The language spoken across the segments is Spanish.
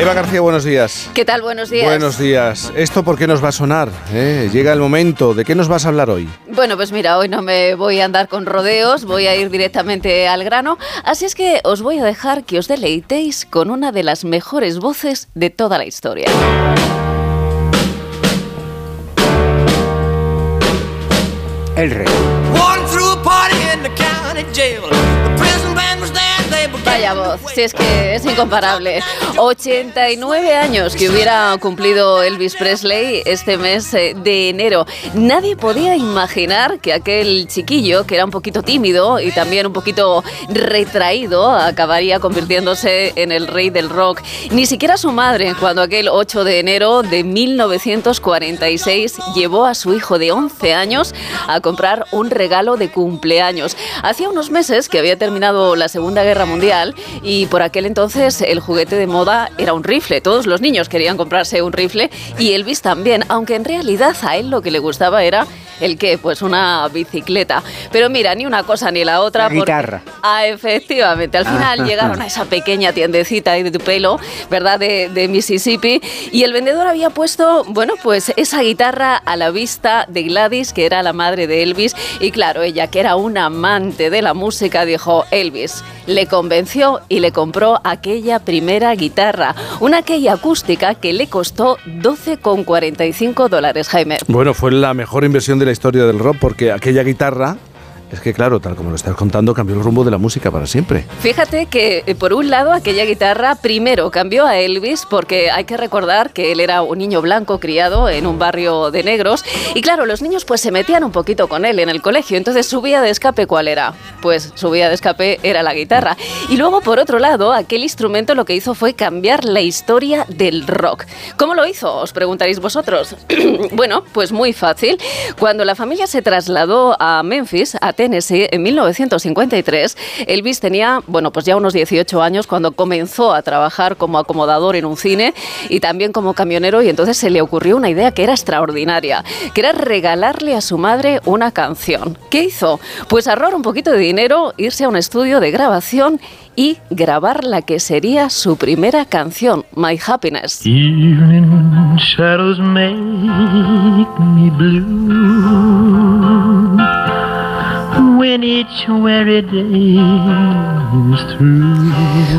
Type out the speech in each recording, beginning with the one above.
Eva García, buenos días. ¿Qué tal? Buenos días. Buenos días. ¿Esto por qué nos va a sonar? Eh, llega el momento. ¿De qué nos vas a hablar hoy? Bueno, pues mira, hoy no me voy a andar con rodeos, voy a ir directamente al grano. Así es que os voy a dejar que os deleitéis con una de las mejores voces de toda la historia. El rey. Vaya voz, si es que es incomparable. 89 años que hubiera cumplido Elvis Presley este mes eh, de enero. Nadie podía imaginar que aquel chiquillo, que era un poquito tímido y también un poquito retraído, acabaría convirtiéndose en el rey del rock. Ni siquiera su madre, cuando aquel 8 de enero de 1946 llevó a su hijo de 11 años a comprar un regalo de cumpleaños. Hacía unos meses que había terminado la Segunda Guerra Mundial y por aquel entonces el juguete de moda era un rifle. Todos los niños querían comprarse un rifle y Elvis también, aunque en realidad a él lo que le gustaba era ¿El qué? Pues una bicicleta. Pero mira, ni una cosa ni la otra. La guitarra. Ah, efectivamente. Al final llegaron a esa pequeña tiendecita ahí de tu pelo, ¿verdad? De, de, Mississippi. Y el vendedor había puesto, bueno, pues esa guitarra a la vista de Gladys, que era la madre de Elvis. Y claro, ella, que era una amante de la música, dijo, Elvis, le convenció y le compró aquella primera guitarra. Una aquella acústica que le costó 12,45 dólares, Jaime. Bueno, fue la mejor inversión de la historia del rock porque aquella guitarra es que claro, tal como lo estás contando, cambió el rumbo de la música para siempre. Fíjate que eh, por un lado aquella guitarra primero cambió a Elvis porque hay que recordar que él era un niño blanco criado en un barrio de negros y claro, los niños pues se metían un poquito con él en el colegio, entonces su vía de escape ¿cuál era? Pues su vía de escape era la guitarra. Y luego por otro lado, aquel instrumento lo que hizo fue cambiar la historia del rock. ¿Cómo lo hizo? Os preguntaréis vosotros. bueno, pues muy fácil. Cuando la familia se trasladó a Memphis, a En 1953. Elvis tenía, bueno, pues ya unos 18 años cuando comenzó a trabajar como acomodador en un cine y también como camionero y entonces se le ocurrió una idea que era extraordinaria, que era regalarle a su madre una canción. ¿Qué hizo? Pues ahorrar un poquito de dinero, irse a un estudio de grabación y grabar la que sería su primera canción, My Happiness.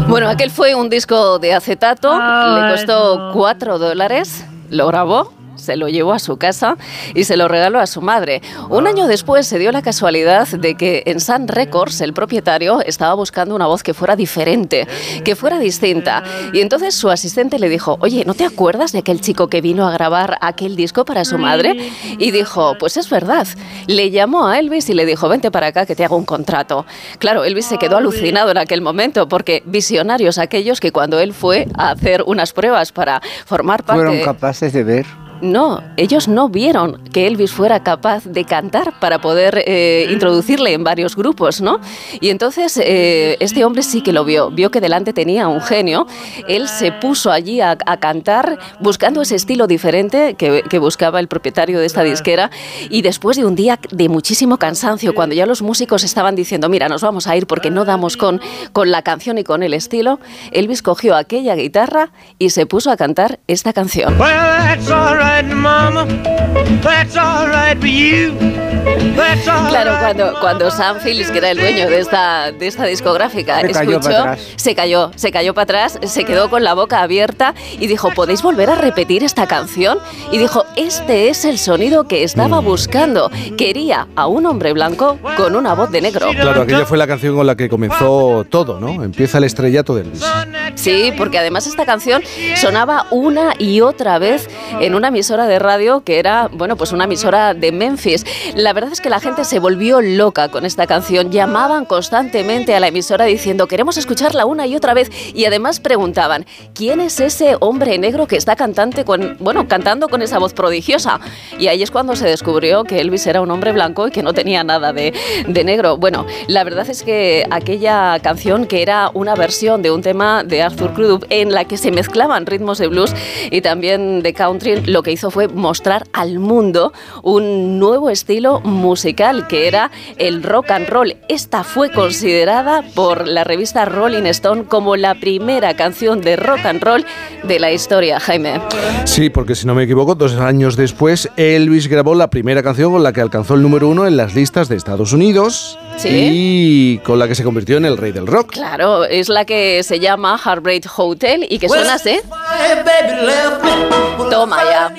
Bueno, aquel fue un disco de acetato, le costó 4 dólares, lo grabó se lo llevó a su casa y se lo regaló a su madre. Un año después se dio la casualidad de que en Sun Records el propietario estaba buscando una voz que fuera diferente, que fuera distinta. Y entonces su asistente le dijo, oye, ¿no te acuerdas de aquel chico que vino a grabar aquel disco para su madre? Y dijo, pues es verdad. Le llamó a Elvis y le dijo, vente para acá que te hago un contrato. Claro, Elvis se quedó alucinado en aquel momento porque visionarios aquellos que cuando él fue a hacer unas pruebas para formar parte... Fueron capaces de ver no, ellos no vieron que Elvis fuera capaz de cantar para poder eh, introducirle en varios grupos, ¿no? Y entonces eh, este hombre sí que lo vio, vio que delante tenía un genio, él se puso allí a, a cantar buscando ese estilo diferente que, que, buscaba el propietario de esta disquera y después de un día de muchísimo cansancio, cuando ya los músicos estaban diciendo, mira, nos vamos a ir porque no damos con, con la canción y con el estilo, Elvis cogió aquella guitarra y se puso a cantar esta canción. Well, right, Mama. That's all right for you. Claro, cuando, cuando Sam Phillips, que era el dueño de esta, de esta discográfica, Se cayó escuchó, para atrás. se cayó, se cayó para atrás, se quedó con la boca abierta y dijo, ¿podéis volver a repetir esta canción? Y dijo, este es el sonido que estaba buscando. Quería a un hombre blanco con una voz de negro. Claro, aquella fue la canción con la que comenzó todo, ¿no? Empieza el estrellato de Elvis. Sí, porque además esta canción sonaba una y otra vez en una emisora de radio que era, bueno, pues una emisora de Memphis. La verdad es que la gente se volvió loca con esta canción. Llamaban constantemente a la emisora diciendo, queremos escucharla una y otra vez. Y además preguntaban, ¿quién es ese hombre negro que está cantante con, bueno, cantando con esa voz prodigiosa? Y ahí es cuando se descubrió que Elvis era un hombre blanco y que no tenía nada de, de negro. Bueno, la verdad es que aquella canción que era una versión de un tema de Arthur Crudup en la que se mezclaban ritmos de blues y también de country, lo que hizo fue mostrar al mundo un nuevo estilo musical que era el rock and roll. Esta fue considerada por la revista Rolling Stone como la primera canción de rock and roll de la historia, Jaime. Sí, porque si no me equivoco, dos años después Elvis grabó la primera canción con la que alcanzó el número uno en las listas de Estados Unidos Sí. y con la que se convirtió en el rey del rock. Claro, es la que se llama Heartbreak Hotel y que suena así. Toma ya.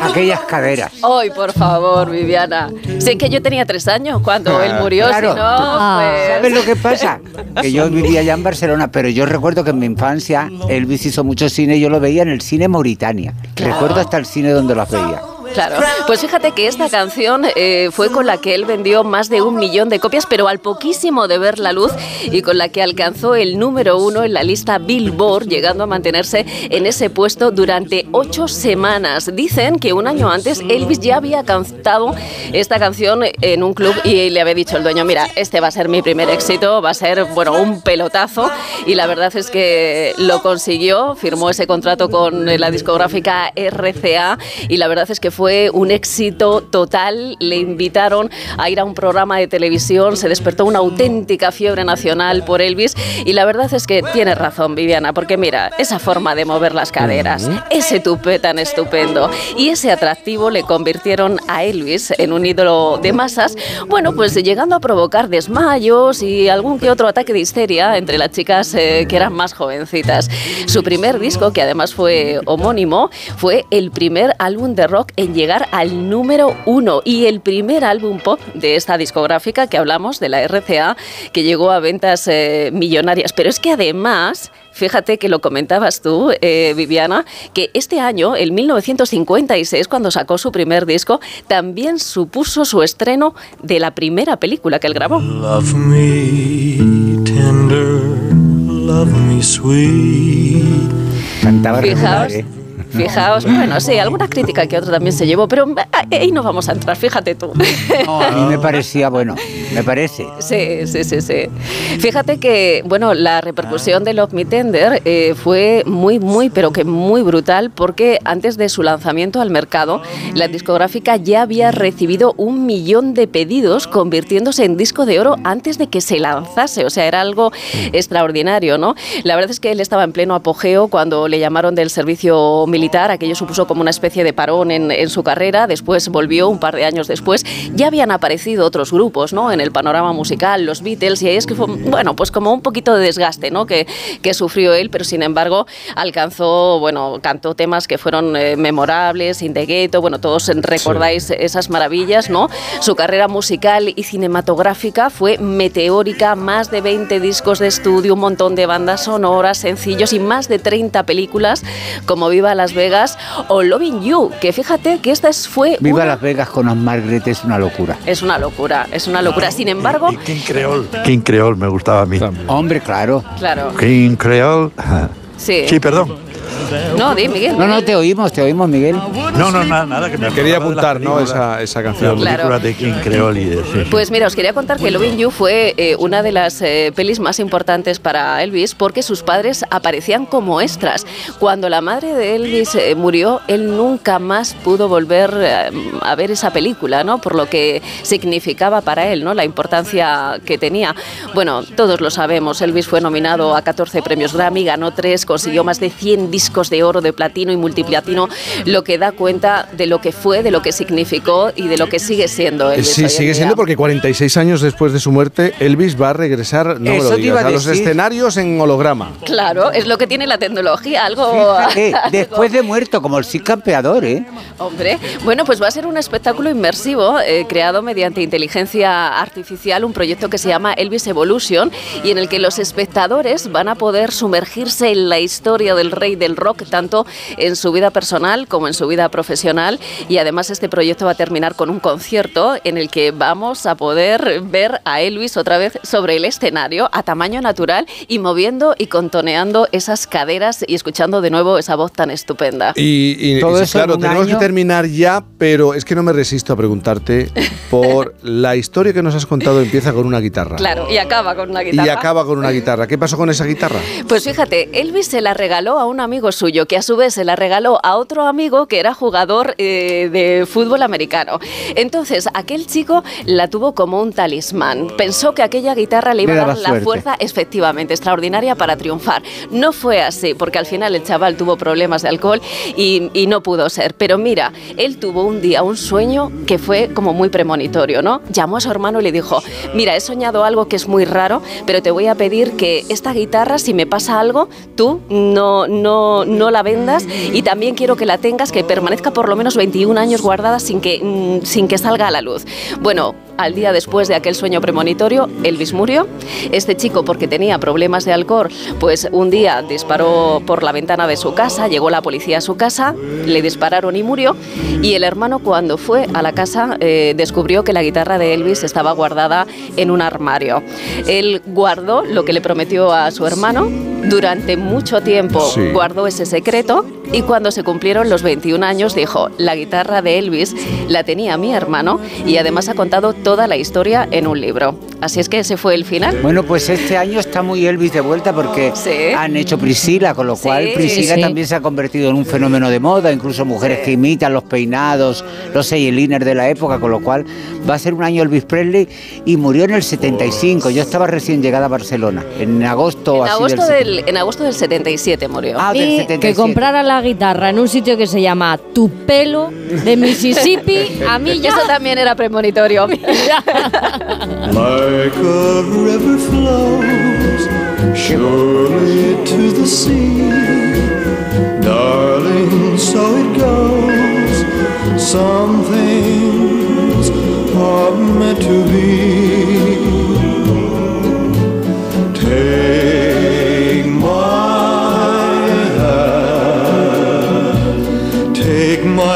Aquellas caderas. Ay, por favor, Viviana. Sé que yo tenía tres años cuando él murió, Claro. si no, pues... ¿Sabes lo que pasa? Que yo vivía allá en Barcelona, pero yo recuerdo que en mi infancia Elvis hizo mucho cine y yo lo veía en el cine Mauritania. Recuerdo hasta el cine donde lo veía. Claro, pues fíjate que esta canción eh, fue con la que él vendió más de un millón de copias, pero al poquísimo de ver la luz y con la que alcanzó el número uno en la lista Billboard, llegando a mantenerse en ese puesto durante ocho semanas. Dicen que un año antes Elvis ya había cantado esta canción en un club y le había dicho el dueño, mira, este va a ser mi primer éxito, va a ser, bueno, un pelotazo y la verdad es que lo consiguió, firmó ese contrato con la discográfica RCA y la verdad es que fue un éxito total. Le invitaron a ir a un programa de televisión, se despertó una auténtica fiebre nacional por Elvis y la verdad es que tiene razón Viviana, porque mira, esa forma de mover las caderas, ese tupé tan estupendo y ese atractivo le convirtieron a Elvis en un ídolo de masas, bueno, pues llegando a provocar desmayos y algún que otro ataque de histeria entre las chicas eh, que eran más jovencitas. Su primer disco, que además fue homónimo, fue el primer álbum de rock en llegar al número uno y el primer álbum pop de esta discográfica que hablamos, de la RCA, que llegó a ventas eh, millonarias. Pero es que además... Fíjate que lo comentabas tú, eh, Viviana, que este año, en 1956, cuando sacó su primer disco, también supuso su estreno de la primera película que él grabó. Love me tender, love me sweet. Cantaba regular, ¿eh? Fijaos, bueno, sí, alguna crítica que otro también se llevó, pero ah, ahí no vamos a entrar, fíjate tú. No, a mí me parecía, bueno, me parece. Sí, sí, sí, sí. Fíjate que, bueno, la repercusión de Love Me Tender eh, fue muy, muy, pero que muy brutal porque antes de su lanzamiento al mercado, la discográfica ya había recibido un millón de pedidos, convirtiéndose en disco de oro antes de que se lanzase. O sea, era algo extraordinario, ¿no? La verdad es que él estaba en pleno apogeo cuando le llamaron del servicio militar. Aquello supuso como una especie de parón en, en su carrera. Después volvió un par de años después. Ya habían aparecido otros grupos, ¿no? En el panorama musical, los Beatles, y ahí es que fue, bueno, pues como un poquito de desgaste, ¿no? Que, que sufrió él, pero sin embargo alcanzó, bueno, cantó temas que fueron eh, memorables, In the Ghetto, bueno, todos recordáis esas maravillas, ¿no? Su carrera musical y cinematográfica fue meteórica, más de 20 discos de estudio, un montón de bandas sonoras, sencillos y más de 30 películas como Viva Las Vegas o Loving You, que fíjate que esta es- fue Viva una- Las Vegas con Os Margaret es una locura. es una locura, es una locura. Sin embargo, Y King Creole. King Creole me gustaba a mí. Hombre, claro. claro, King Creole. sí. Sí, perdón. No, di, Miguel. No, no, te oímos, te oímos, Miguel. No, no, nada, nada. Que me Quería la apuntar, ¿no? Esa, esa La canción. Claro. película de King Creole y de... sí, sí. Pues mira, os quería contar que Loving You fue eh, una de las eh, pelis más importantes para Elvis porque sus padres aparecían como extras. Cuando la madre de Elvis eh, murió, él nunca más pudo volver eh, a ver esa película, ¿no? Por lo que significaba para él, ¿no? La importancia que tenía. Bueno, todos lo sabemos, Elvis fue nominado a 14 premios Grammy, ganó 3, consiguió más de 100 discos de oro, de platino y multiplatino, lo que da cuenta de lo que fue, de lo que significó y de lo que sigue siendo Elvis. Sí, sigue siendo porque 46 años después de su muerte, Elvis va a regresar, no me Eso lo te digas, iba a a los escenarios en holograma. Claro, es lo que tiene la tecnología, algo... Fíjate, algo- después de muerto, como el sí campeador, ¿eh? Hombre, bueno, pues va a ser un espectáculo inmersivo eh, creado mediante inteligencia artificial, un proyecto que se llama Elvis Evolution y en el que los espectadores van a poder sumergirse en la historia del rey del rock, tanto en su vida personal como en su vida profesional. Y además este proyecto va a terminar con un concierto en el que vamos a poder ver a Elvis otra vez sobre el escenario a tamaño natural y moviendo y contoneando esas caderas y escuchando de nuevo esa voz tan estupenda. Y, y- Todo y, eso claro, tenemos año. que terminar ya, pero es que no me resisto a preguntarte por la historia que nos has contado. Empieza con una guitarra. Claro, y acaba con una Y guitarra. acaba con una guitarra. ¿Qué pasó con esa guitarra? Pues fíjate, Elvis se la regaló a un amigo amigo suyo, que a su vez se la regaló a otro amigo que era jugador eh, de fútbol americano. Entonces, aquel chico la tuvo como un talismán. Pensó que aquella guitarra le iba a dar la fuerza efectivamente extraordinaria para triunfar. No fue así, porque al final el chaval tuvo problemas de alcohol y, y no pudo ser. Pero mira, él tuvo un día un sueño que fue como muy premonitorio, ¿no? Llamó a su hermano y le dijo, mira, he soñado algo que es muy raro, pero te voy a pedir que esta guitarra, si me pasa algo, tú no, no, no la vendas y también quiero que la tengas, que permanezca por lo menos 21 años guardada sin que, mm, sin que salga a la luz. Bueno, al día después de aquel sueño premonitorio, Elvis murió. Este chico, porque tenía problemas de alcohol, pues un día disparó por la ventana de su casa, llegó la policía a su casa, le dispararon y murió. Y el hermano, cuando fue a la casa, eh, descubrió que la guitarra de Elvis estaba guardada en un armario. Él guardó lo que le prometió a su hermano. Durante mucho tiempo Sí. guardó ese secreto y cuando se cumplieron los 21 años dijo, la guitarra de Elvis la tenía mi hermano y además ha contado toda la historia en un libro. Así es que ese fue el final. Bueno, pues este año está muy Elvis de vuelta porque Sí. han hecho Priscila, con lo Sí. cual Priscila Sí. también se ha convertido en un fenómeno de moda, incluso mujeres que imitan los peinados, los eyeliners de la época, con lo cual va a ser un año Elvis Presley y murió en el 75. Yo estaba recién llegada a Barcelona, en agosto En así agosto, del del, en agosto del 77 murió. Ah, del Y 77. que comprara la guitarra en un sitio que se llama Tupelo de Mississippi, a mí ya eso también era premonitorio. Like a river flows surely to the sea.